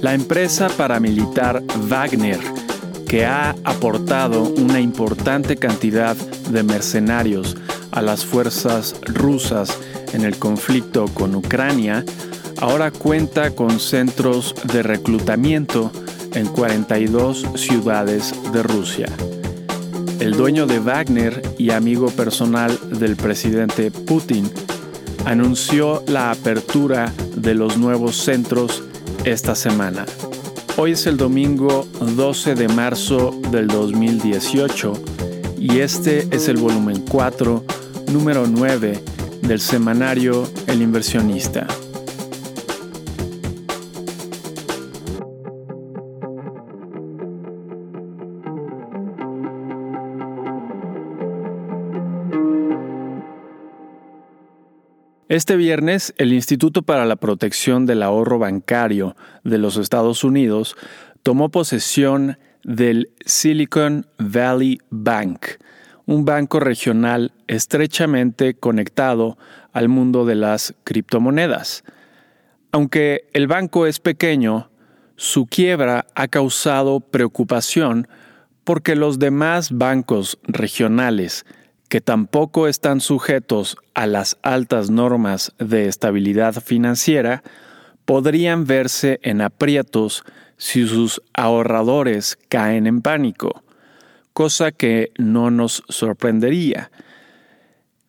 La empresa paramilitar Wagner, que ha aportado una importante cantidad de mercenarios a las fuerzas rusas en el conflicto con Ucrania, ahora cuenta con centros de reclutamiento en 42 ciudades de Rusia. El dueño de Wagner y amigo personal del presidente Putin anunció la apertura de los nuevos centros esta semana. Hoy es el domingo 12 de marzo del 2018 y este es el volumen 4, número 9 del semanario El inversionista. Este viernes, el Instituto para la Protección del Ahorro Bancario de los Estados Unidos tomó posesión del Silicon Valley Bank, un banco regional estrechamente conectado al mundo de las criptomonedas. Aunque el banco es pequeño, su quiebra ha causado preocupación porque los demás bancos regionales que tampoco están sujetos a las altas normas de estabilidad financiera, podrían verse en aprietos si sus ahorradores caen en pánico, cosa que no nos sorprendería.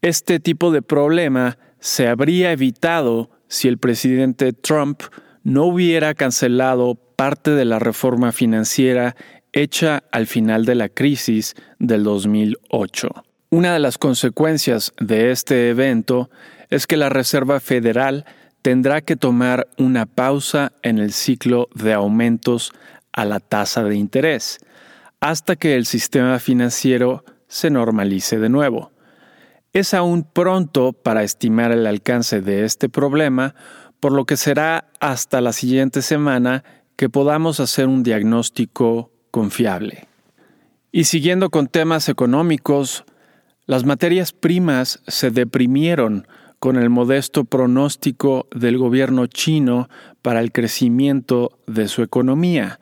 Este tipo de problema se habría evitado si el presidente Trump no hubiera cancelado parte de la reforma financiera hecha al final de la crisis del 2008. Una de las consecuencias de este evento es que la Reserva Federal tendrá que tomar una pausa en el ciclo de aumentos a la tasa de interés hasta que el sistema financiero se normalice de nuevo. Es aún pronto para estimar el alcance de este problema, por lo que será hasta la siguiente semana que podamos hacer un diagnóstico confiable. Y siguiendo con temas económicos, las materias primas se deprimieron con el modesto pronóstico del gobierno chino para el crecimiento de su economía.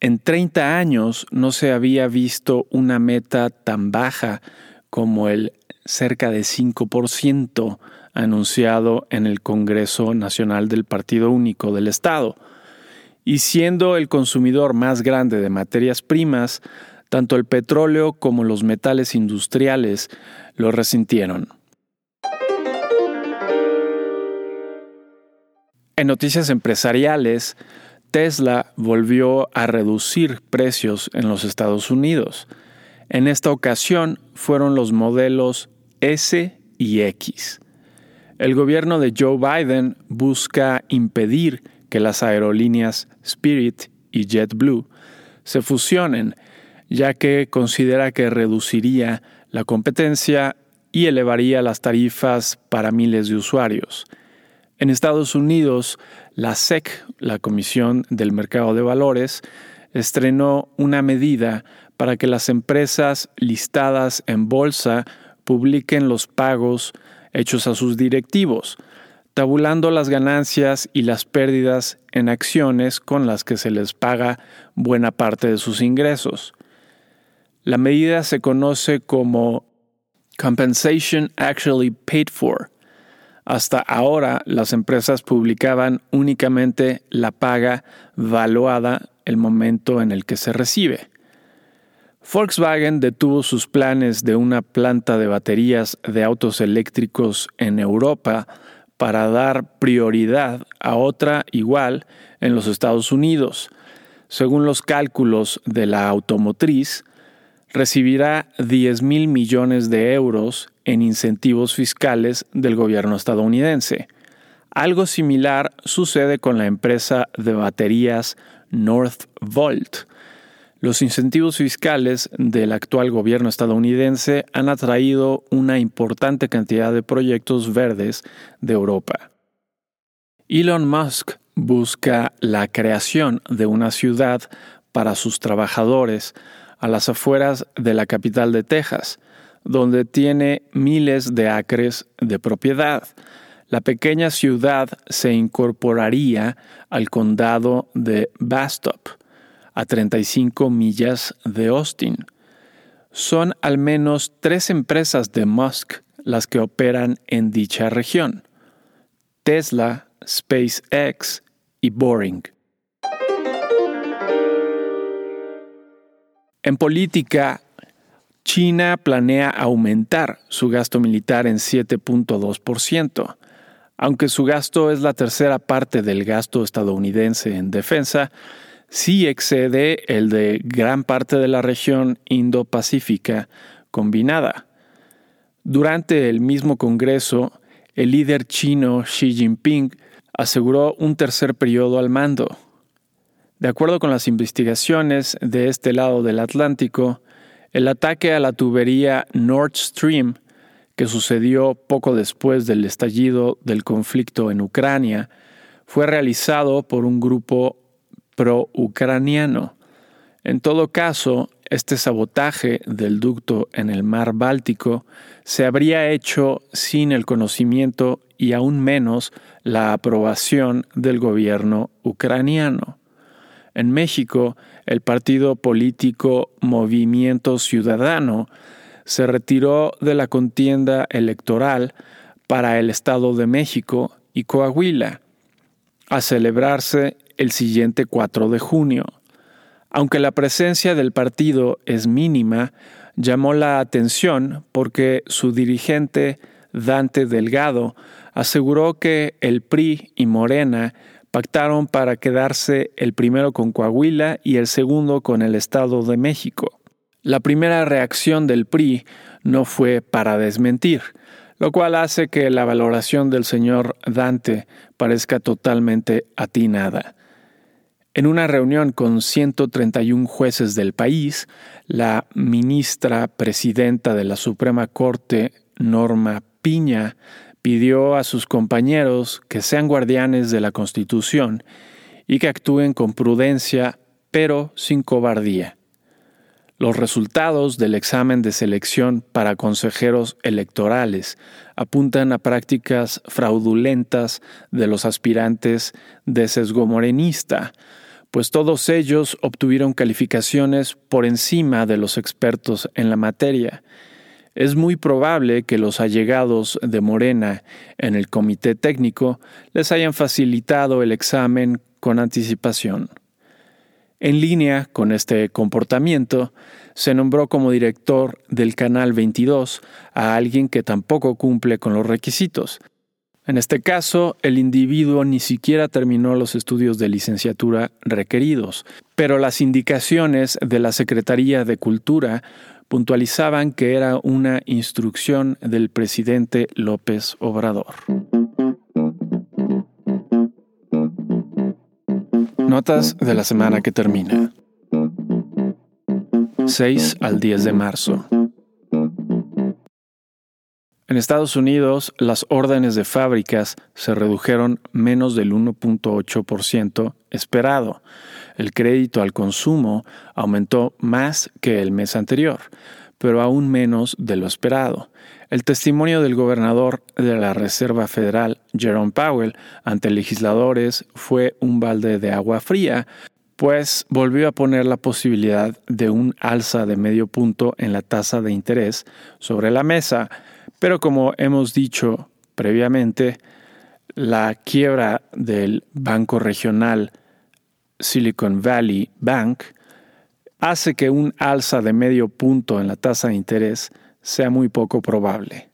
En 30 años no se había visto una meta tan baja como el cerca de 5% anunciado en el Congreso Nacional del Partido Único del Estado. Y siendo el consumidor más grande de materias primas, tanto el petróleo como los metales industriales lo resintieron. En noticias empresariales, Tesla volvió a reducir precios en los Estados Unidos. En esta ocasión fueron los modelos S y X. El gobierno de Joe Biden busca impedir que las aerolíneas Spirit y JetBlue se fusionen ya que considera que reduciría la competencia y elevaría las tarifas para miles de usuarios. En Estados Unidos, la SEC, la Comisión del Mercado de Valores, estrenó una medida para que las empresas listadas en bolsa publiquen los pagos hechos a sus directivos, tabulando las ganancias y las pérdidas en acciones con las que se les paga buena parte de sus ingresos. La medida se conoce como Compensation Actually Paid For. Hasta ahora las empresas publicaban únicamente la paga valuada el momento en el que se recibe. Volkswagen detuvo sus planes de una planta de baterías de autos eléctricos en Europa para dar prioridad a otra igual en los Estados Unidos. Según los cálculos de la automotriz, recibirá 10 mil millones de euros en incentivos fiscales del gobierno estadounidense. Algo similar sucede con la empresa de baterías Northvolt. Los incentivos fiscales del actual gobierno estadounidense han atraído una importante cantidad de proyectos verdes de Europa. Elon Musk busca la creación de una ciudad para sus trabajadores a las afueras de la capital de Texas, donde tiene miles de acres de propiedad. la pequeña ciudad se incorporaría al condado de Bastop, a 35 millas de Austin. Son al menos tres empresas de Musk las que operan en dicha región. Tesla, SpaceX y Boring. En política, China planea aumentar su gasto militar en 7.2%. Aunque su gasto es la tercera parte del gasto estadounidense en defensa, sí excede el de gran parte de la región Indo-Pacífica combinada. Durante el mismo Congreso, el líder chino Xi Jinping aseguró un tercer periodo al mando. De acuerdo con las investigaciones de este lado del Atlántico, el ataque a la tubería Nord Stream, que sucedió poco después del estallido del conflicto en Ucrania, fue realizado por un grupo pro-ucraniano. En todo caso, este sabotaje del ducto en el mar Báltico se habría hecho sin el conocimiento y aún menos la aprobación del gobierno ucraniano. En México, el partido político Movimiento Ciudadano se retiró de la contienda electoral para el Estado de México y Coahuila, a celebrarse el siguiente 4 de junio. Aunque la presencia del partido es mínima, llamó la atención porque su dirigente, Dante Delgado, aseguró que el PRI y Morena pactaron para quedarse el primero con Coahuila y el segundo con el Estado de México. La primera reacción del PRI no fue para desmentir, lo cual hace que la valoración del señor Dante parezca totalmente atinada. En una reunión con 131 jueces del país, la ministra presidenta de la Suprema Corte, Norma Piña, pidió a sus compañeros que sean guardianes de la Constitución y que actúen con prudencia, pero sin cobardía. Los resultados del examen de selección para consejeros electorales apuntan a prácticas fraudulentas de los aspirantes de sesgo morenista, pues todos ellos obtuvieron calificaciones por encima de los expertos en la materia. Es muy probable que los allegados de Morena en el comité técnico les hayan facilitado el examen con anticipación. En línea con este comportamiento, se nombró como director del Canal 22 a alguien que tampoco cumple con los requisitos, en este caso, el individuo ni siquiera terminó los estudios de licenciatura requeridos, pero las indicaciones de la Secretaría de Cultura puntualizaban que era una instrucción del presidente López Obrador. Notas de la semana que termina. 6 al 10 de marzo. En Estados Unidos, las órdenes de fábricas se redujeron menos del 1.8% esperado. El crédito al consumo aumentó más que el mes anterior, pero aún menos de lo esperado. El testimonio del gobernador de la Reserva Federal, Jerome Powell, ante legisladores fue un balde de agua fría, pues volvió a poner la posibilidad de un alza de medio punto en la tasa de interés sobre la mesa, pero como hemos dicho previamente, la quiebra del banco regional Silicon Valley Bank hace que un alza de medio punto en la tasa de interés sea muy poco probable.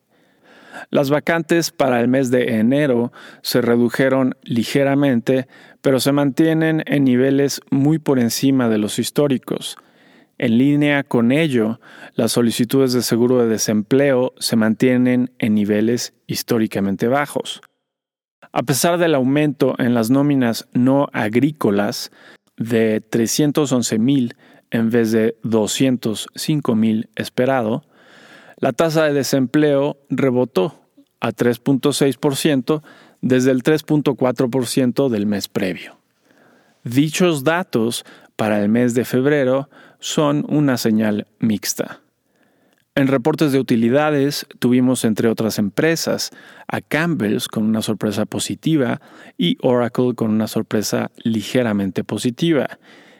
Las vacantes para el mes de enero se redujeron ligeramente, pero se mantienen en niveles muy por encima de los históricos, en línea con ello, las solicitudes de seguro de desempleo se mantienen en niveles históricamente bajos. A pesar del aumento en las nóminas no agrícolas de 311 mil en vez de 205 mil esperado, la tasa de desempleo rebotó a 3.6% desde el 3.4% del mes previo. Dichos datos para el mes de febrero son una señal mixta. En reportes de utilidades tuvimos entre otras empresas a Campbell's con una sorpresa positiva y Oracle con una sorpresa ligeramente positiva.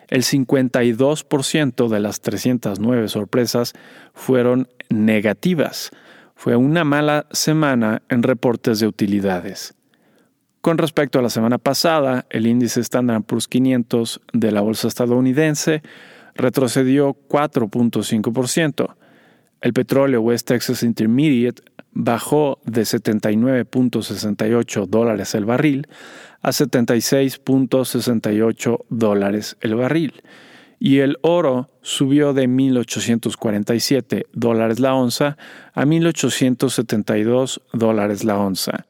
El 52% de las 309 sorpresas fueron negativas. Fue una mala semana en reportes de utilidades. Con respecto a la semana pasada, el índice Standard Poor's 500 de la bolsa estadounidense retrocedió 4.5%. El petróleo West Texas Intermediate bajó de 79.68 dólares el barril a 76.68 dólares el barril y el oro subió de 1.847 dólares la onza a 1.872 dólares la onza.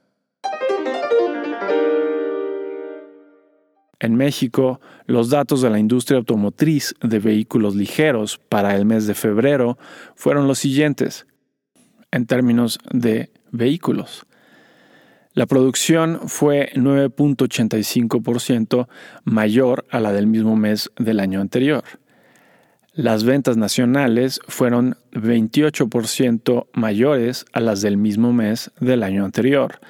En México, los datos de la industria automotriz de vehículos ligeros para el mes de febrero fueron los siguientes, en términos de vehículos. La producción fue 9.85% mayor a la del mismo mes del año anterior. Las ventas nacionales fueron 28% mayores a las del mismo mes del año anterior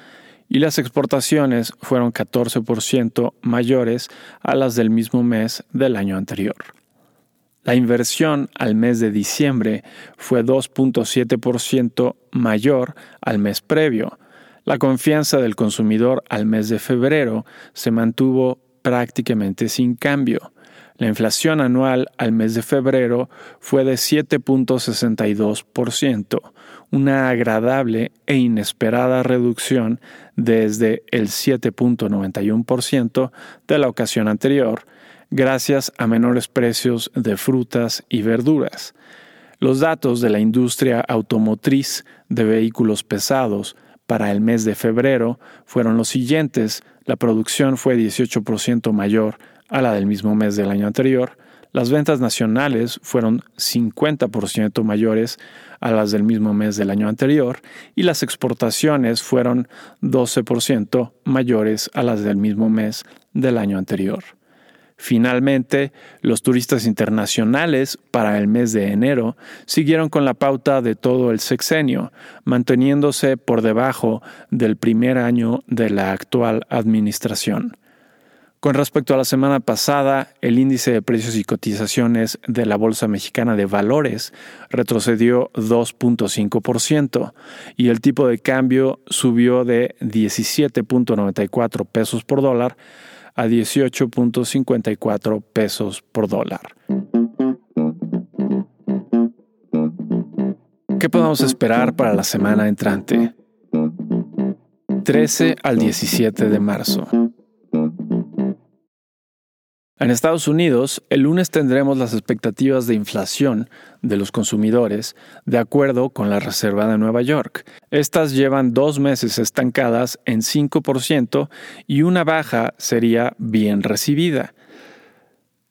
y las exportaciones fueron 14% mayores a las del mismo mes del año anterior. La inversión al mes de diciembre fue 2.7% mayor al mes previo. La confianza del consumidor al mes de febrero se mantuvo prácticamente sin cambio. La inflación anual al mes de febrero fue de 7.62%, una agradable e inesperada reducción desde el 7.91% de la ocasión anterior, gracias a menores precios de frutas y verduras. Los datos de la industria automotriz de vehículos pesados para el mes de febrero fueron los siguientes. La producción fue 18% mayor a la del mismo mes del año anterior, las ventas nacionales fueron 50% mayores a las del mismo mes del año anterior y las exportaciones fueron 12% mayores a las del mismo mes del año anterior. Finalmente, los turistas internacionales para el mes de enero siguieron con la pauta de todo el sexenio, manteniéndose por debajo del primer año de la actual administración. Con respecto a la semana pasada, el índice de precios y cotizaciones de la Bolsa Mexicana de Valores retrocedió 2.5% y el tipo de cambio subió de 17.94 pesos por dólar a 18.54 pesos por dólar. ¿Qué podemos esperar para la semana entrante? 13 al 17 de marzo. En Estados Unidos, el lunes tendremos las expectativas de inflación de los consumidores de acuerdo con la Reserva de Nueva York. Estas llevan dos meses estancadas en 5% y una baja sería bien recibida.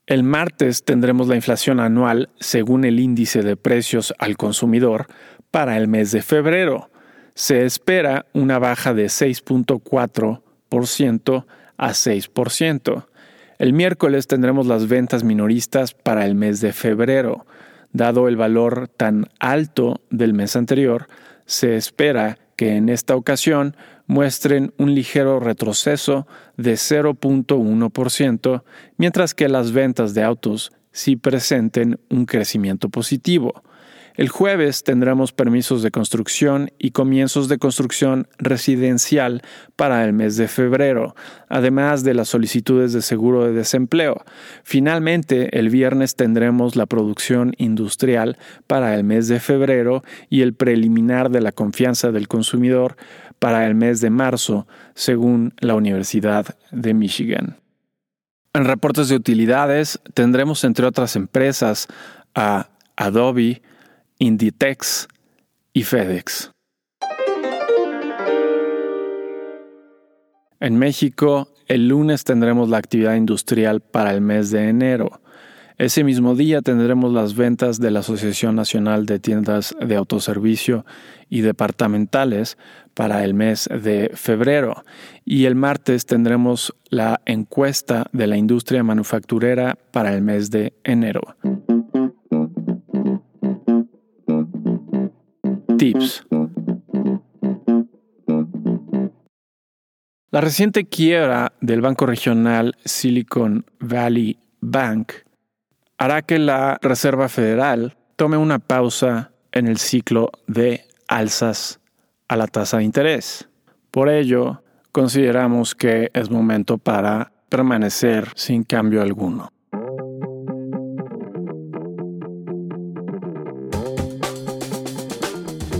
El martes tendremos la inflación anual según el índice de precios al consumidor para el mes de febrero. Se espera una baja de 6.4% a 6%. El miércoles tendremos las ventas minoristas para el mes de febrero. Dado el valor tan alto del mes anterior, se espera que en esta ocasión muestren un ligero retroceso de 0.1%, mientras que las ventas de autos sí presenten un crecimiento positivo. El jueves tendremos permisos de construcción y comienzos de construcción residencial para el mes de febrero, además de las solicitudes de seguro de desempleo. Finalmente, el viernes tendremos la producción industrial para el mes de febrero y el preliminar de la confianza del consumidor para el mes de marzo, según la Universidad de Michigan. En reportes de utilidades tendremos entre otras empresas a Adobe, Inditex y FedEx. En México, el lunes tendremos la actividad industrial para el mes de enero. Ese mismo día tendremos las ventas de la Asociación Nacional de Tiendas de Autoservicio y Departamentales para el mes de febrero. Y el martes tendremos la encuesta de la industria manufacturera para el mes de enero. Tips. La reciente quiebra del banco regional Silicon Valley Bank hará que la Reserva Federal tome una pausa en el ciclo de alzas a la tasa de interés. Por ello, consideramos que es momento para permanecer sin cambio alguno.